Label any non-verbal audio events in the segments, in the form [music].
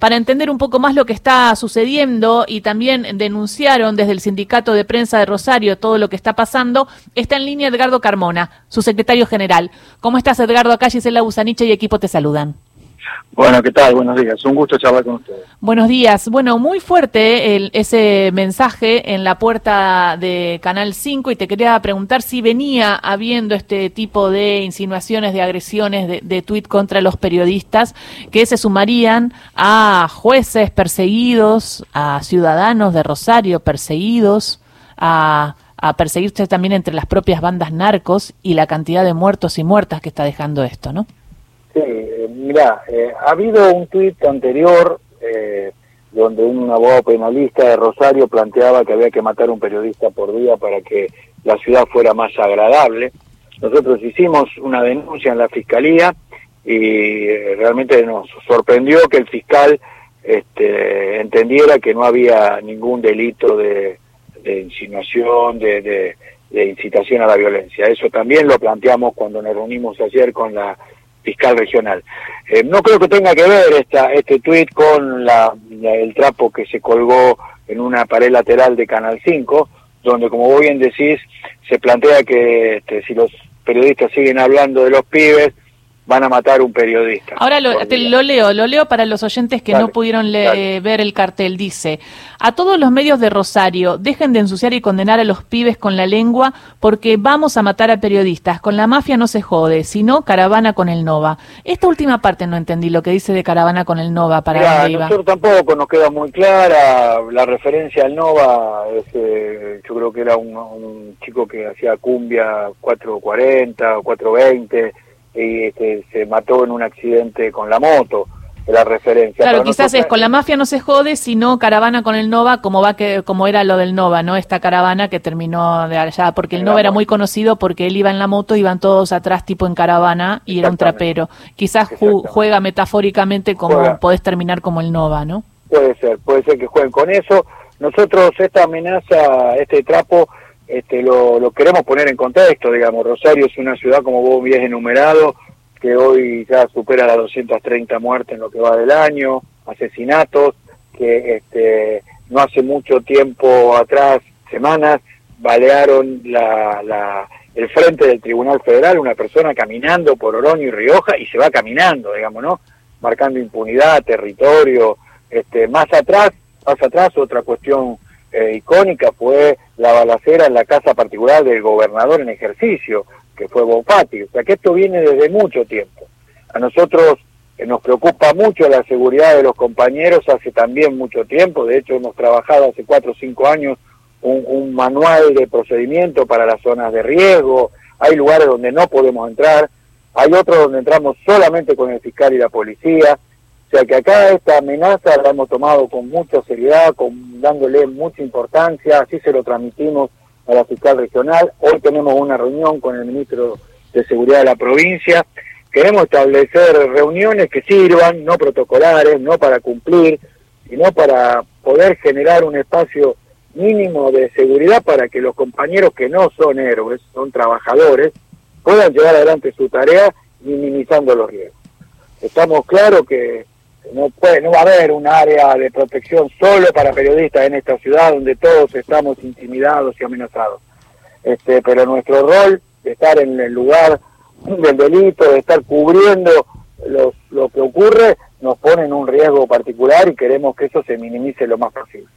para entender un poco más lo que está sucediendo y también denunciaron desde el Sindicato de Prensa de Rosario todo lo que está pasando, está en línea Edgardo Carmona, su secretario general. ¿Cómo estás, Edgardo? Acá Gisela Busaniche y equipo te saludan. Bueno, ¿qué tal? Buenos días. Un gusto charlar con ustedes. Buenos días. Bueno, muy fuerte el, ese mensaje en la puerta de Canal 5 y te quería preguntar si venía habiendo este tipo de insinuaciones, de agresiones, de, de tuit contra los periodistas que se sumarían a jueces perseguidos, a ciudadanos de Rosario perseguidos, a, a perseguirse también entre las propias bandas narcos y la cantidad de muertos y muertas que está dejando esto, ¿no? Sí, eh, mira, eh, ha habido un tuit anterior eh, donde un abogado penalista de Rosario planteaba que había que matar un periodista por día para que la ciudad fuera más agradable. Nosotros hicimos una denuncia en la fiscalía y realmente nos sorprendió que el fiscal este, entendiera que no había ningún delito de, insinuación, de, de incitación a la violencia. Eso también lo planteamos cuando nos reunimos ayer con la fiscal regional. Eh, no creo que tenga que ver esta, este tuit con la, el trapo que se colgó en una pared lateral de Canal 5, donde, como vos bien decís, se plantea que este, si los periodistas siguen hablando de los pibes, van a matar un periodista. Ahora lo, lo leo, lo leo para los oyentes que no pudieron ver el cartel. Dice, a todos los medios de Rosario, dejen de ensuciar y condenar a los pibes con la lengua porque vamos a matar a periodistas. Con la mafia no se jode, sino caravana con el Nova. Esta última parte no entendí lo que dice de caravana con el Nova para Mirá, Nosotros tampoco nos queda muy clara la referencia al Nova. Eh, yo creo que era un, un chico que hacía cumbia 440 o 420 y este, se mató en un accidente con la moto la referencia. Claro, quizás es con la mafia no se jode, sino caravana con el Nova, como va que como era lo del Nova, ¿no? Esta caravana que terminó de allá, porque el Nova era muy conocido porque él iba en la moto, iban todos atrás tipo en caravana y era un trapero. Quizás juega metafóricamente como podés terminar como el Nova, ¿no? Puede ser, puede ser que jueguen con eso. Nosotros esta amenaza, este trapo este, lo, queremos poner en contexto, digamos, Rosario es una ciudad, como vos bien enumerado, que hoy ya supera las 230 muertes en lo que va del año, asesinatos, que este, no hace mucho tiempo atrás, semanas, balearon la, la, el frente del Tribunal Federal, una persona caminando por Oroño y Rioja, y se va caminando, digamos, ¿no? Marcando impunidad, territorio, este, más atrás, más atrás, otra cuestión eh, icónica fue la balacera en la casa particular del gobernador en ejercicio, que fue Bonfatti. O sea que esto viene desde mucho tiempo. A nosotros eh, nos preocupa mucho la seguridad de los compañeros hace también mucho tiempo. De hecho, hemos trabajado hace cuatro o cinco años un, un manual de procedimiento para las zonas de riesgo. Hay lugares donde no podemos entrar. Hay otros donde entramos solamente con el fiscal y la policía. O sea que acá esta amenaza la hemos tomado con mucha seriedad, con, dándole mucha importancia, así se lo transmitimos a la fiscal regional. Hoy tenemos una reunión con el ministro de Seguridad de la provincia. Queremos establecer reuniones que sirvan, no protocolares, no para cumplir, sino para poder generar un espacio mínimo de seguridad para que los compañeros que no son héroes, son trabajadores, puedan llevar adelante su tarea minimizando los riesgos. Estamos claros que no, puede, no va a haber un área de protección solo para periodistas en esta ciudad donde todos estamos intimidados y amenazados. Este, pero nuestro rol de estar en el lugar del delito, de estar cubriendo los, lo que ocurre, nos pone en un riesgo particular y queremos que eso se minimice lo más posible.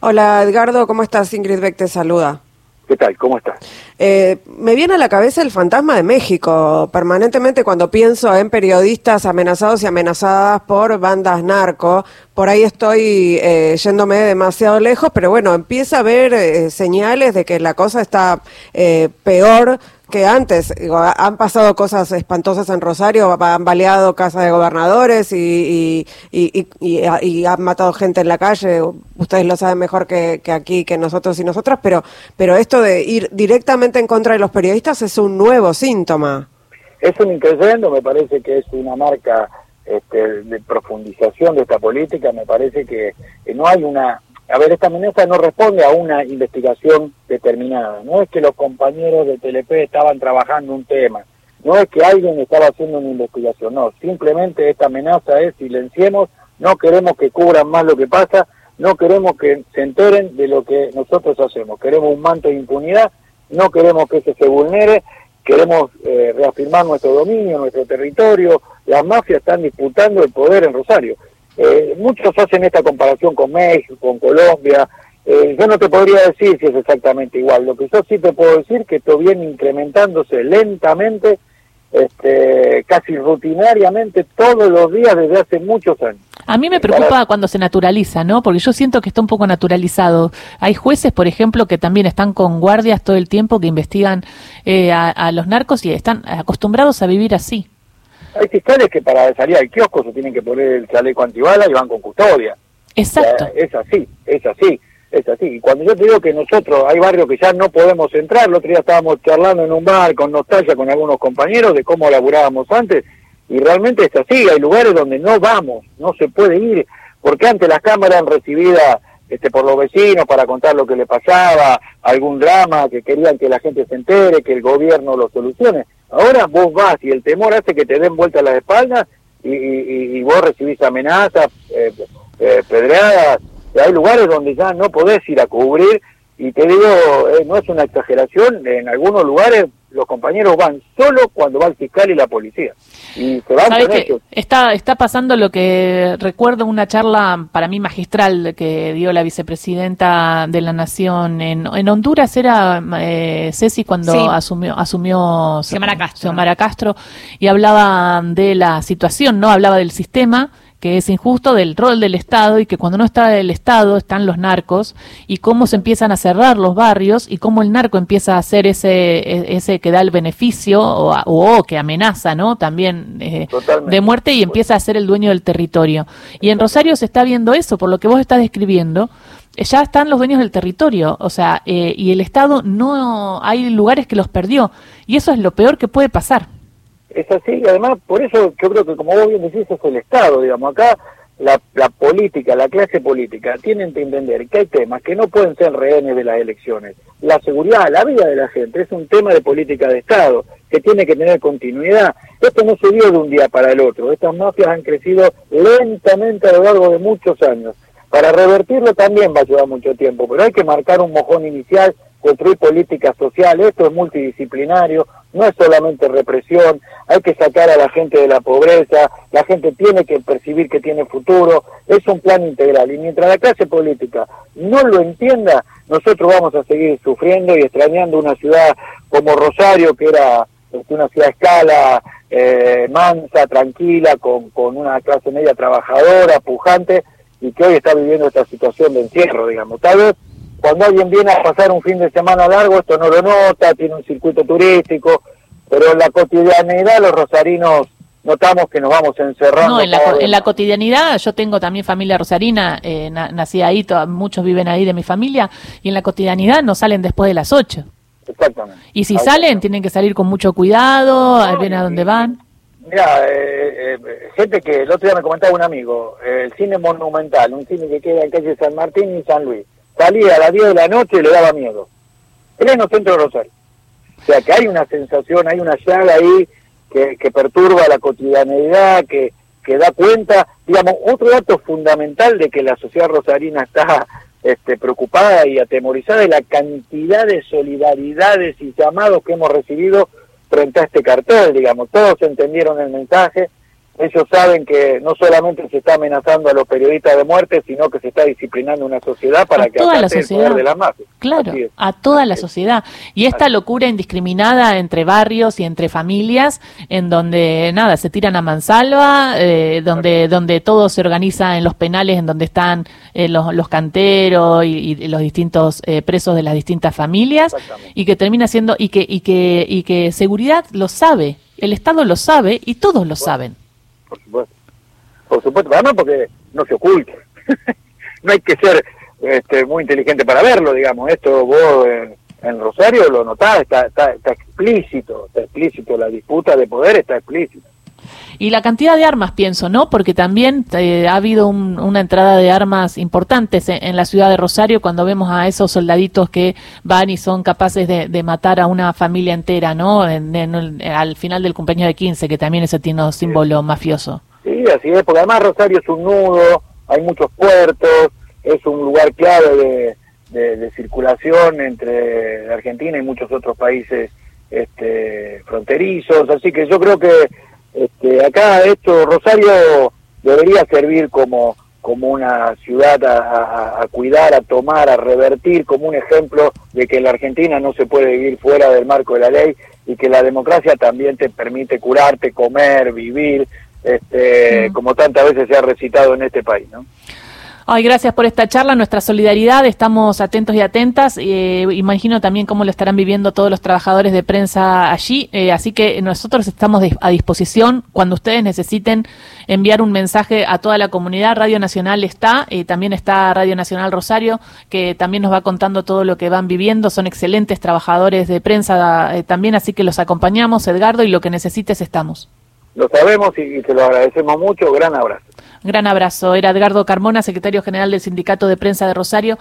Hola Edgardo, ¿cómo estás? Ingrid Beck te saluda. ¿Qué tal? ¿Cómo estás? Eh, me viene a la cabeza el fantasma de México. Permanentemente cuando pienso en periodistas amenazados y amenazadas por bandas narco, por ahí estoy eh, yéndome demasiado lejos, pero bueno, empieza a haber eh, señales de que la cosa está eh, peor que antes. han pasado cosas espantosas en Rosario, han baleado casas de gobernadores y, y, y, han matado gente en la calle. Ustedes lo saben mejor que, que, aquí, que nosotros y nosotras, pero, pero esto de ir directamente en contra de los periodistas es un nuevo síntoma. Es un increyendo, me parece que es una marca este, de profundización de esta política, me parece que no hay una a ver, esta amenaza no responde a una investigación determinada. No es que los compañeros de TLP estaban trabajando un tema. No es que alguien estaba haciendo una investigación. No, simplemente esta amenaza es silenciemos no queremos que cubran más lo que pasa, no queremos que se enteren de lo que nosotros hacemos, queremos un manto de impunidad, no queremos que ese se vulnere, queremos eh, reafirmar nuestro dominio, nuestro territorio, las mafias están disputando el poder en Rosario. Eh, muchos hacen esta comparación con México, con Colombia, eh, yo no te podría decir si es exactamente igual, lo que yo sí te puedo decir que esto viene incrementándose lentamente, este, casi rutinariamente todos los días desde hace muchos años. A mí me preocupa cuando se naturaliza, ¿no? Porque yo siento que está un poco naturalizado. Hay jueces, por ejemplo, que también están con guardias todo el tiempo que investigan eh, a, los narcos y están acostumbrados a vivir así. Hay fiscales que para salir al kiosco se tienen que poner el chaleco antibala y van con custodia. Exacto. es así, es así es así. Y cuando yo te digo que nosotros hay barrios que ya no podemos entrar, el otro día estábamos charlando en un bar con nostalgia con algunos compañeros de cómo laburábamos antes, y realmente es así, hay lugares donde no vamos, no se puede ir, porque antes las cámaras eran recibidas este, por los vecinos para contar lo que le pasaba, algún drama, que querían que la gente se entere, que el gobierno lo solucione. Ahora vos vas y el temor hace que te den vuelta a la espalda y, y, vos recibís amenazas, eh, eh, hay lugares donde ya no podés ir a cubrir y te digo, eh, no es una exageración, en algunos lugares los compañeros van solo cuando va el fiscal y la policía. Y se van con ellos. Está, está pasando lo que recuerdo una charla para mí magistral que dio la vicepresidenta de la Nación en, en Honduras, era eh, Ceci cuando asumió, asumió Xiomara Castro. Xiomara Castro y hablaba de la situación, ¿no? Hablaba del sistema que es injusto del rol del Estado y que cuando no está el Estado están los narcos y cómo se empiezan a cerrar los barrios y cómo el narco empieza a hacer ese, e, ese que da el beneficio o, o, que amenaza, ¿no? También eh, de muerte y empieza a ser el dueño del territorio. Y en Rosario se está viendo eso, por lo que vos estás describiendo ya están los dueños del territorio, o sea, eh, y el Estado no, hay lugares que los perdió, y eso es lo peor que puede pasar es así, y además por eso yo creo que como vos bien decís es el Estado, digamos, acá la, la política, la clase política tienen que entender que hay temas que no pueden ser rehenes de las elecciones. La seguridad, la vida de la gente es un tema de política de Estado que tiene que tener continuidad. Esto no se dio de un día para el otro, estas mafias han crecido lentamente a lo largo de muchos años. Para revertirlo también va a llevar mucho tiempo, pero hay que marcar un mojón inicial construir políticas sociales, esto es multidisciplinario, no es solamente represión, hay que sacar a la gente de la pobreza, la gente tiene que percibir que tiene futuro, es un plan integral y mientras la clase política no lo entienda, nosotros vamos a seguir sufriendo y extrañando una ciudad como Rosario, que era este, una ciudad a escala, eh, mansa, tranquila, con, con una clase media trabajadora, pujante, y que hoy está viviendo esta situación de encierro, digamos. Tal vez cuando alguien viene a pasar un fin de semana largo, esto no lo nota, tiene un circuito turístico, pero en la cotidianidad los rosarinos notamos que nos vamos encerrando. No, en la, en la cotidianidad, yo tengo también familia rosarina, eh, nací ahí, muchos viven ahí de mi familia, y en la cotidianidad no salen después de las 8. Exactamente. Y si salen, tienen que salir con mucho cuidado, a ver a dónde van. Mira, eh, eh, gente que el otro día me comentaba un amigo, el cine monumental, un cine que queda en calle San Martín y San Luis salía a las 10 de la noche y le daba miedo. Pleno centro de Rosario. O sea que hay una sensación, hay una llaga ahí que, que perturba la cotidianeidad, que, que da cuenta, digamos, otro dato fundamental de que la sociedad rosarina está este, preocupada y atemorizada es la cantidad de solidaridades y llamados que hemos recibido frente a este cartel, digamos, todos entendieron el mensaje, ellos saben que no solamente se está amenazando a los periodistas de muerte, sino que se está disciplinando una sociedad para que toda la sociedad. de la mafia. Claro, a toda la sociedad. Y esta locura indiscriminada entre barrios y entre familias, en donde nada, se tiran a mansalva, eh, donde, donde todo se organiza en los penales, en donde están eh, los, los, canteros y, los distintos eh, presos de las distintas familias, y que termina siendo, y que, y que, y que seguridad lo sabe, el Estado lo sabe y todos lo saben por supuesto. Por supuesto, además porque no se oculta. [laughs] no hay que ser este, muy inteligente para verlo, digamos. Esto vos en, Rosario lo notás, está, está, está explícito, está explícito, la disputa de poder está explícita. Y la cantidad de armas, pienso, ¿no? Porque también eh, ha habido una entrada de armas importantes en, la ciudad de Rosario cuando vemos a esos soldaditos que van y son capaces de, matar a una familia entera, ¿no? al final del cumpleaños de 15, que también ese tiene un símbolo mafioso. Sí, así es, porque además Rosario es un nudo, hay muchos puertos, es un lugar clave de, de, circulación entre Argentina y muchos otros países este, fronterizos, así que yo creo que este, acá esto, Rosario debería servir como, como una ciudad a, a, cuidar, a tomar, a revertir, como un ejemplo de que la Argentina no se puede vivir fuera del marco de la ley y que la democracia también te permite curarte, comer, vivir, este, mm. como tantas veces se ha recitado en este país, ¿no? Ay, gracias por esta charla, nuestra solidaridad, estamos atentos y atentas. Eh, imagino también cómo lo estarán viviendo todos los trabajadores de prensa allí, eh, así que nosotros estamos a disposición cuando ustedes necesiten enviar un mensaje a toda la comunidad. Radio Nacional está, eh, también está Radio Nacional Rosario, que también nos va contando todo lo que van viviendo. Son excelentes trabajadores de prensa también, así que los acompañamos, Edgardo, y lo que necesites estamos. Lo sabemos y, te lo agradecemos mucho. Gran abrazo. Gran abrazo. Era Edgardo Carmona, secretario general del Sindicato de Prensa de Rosario.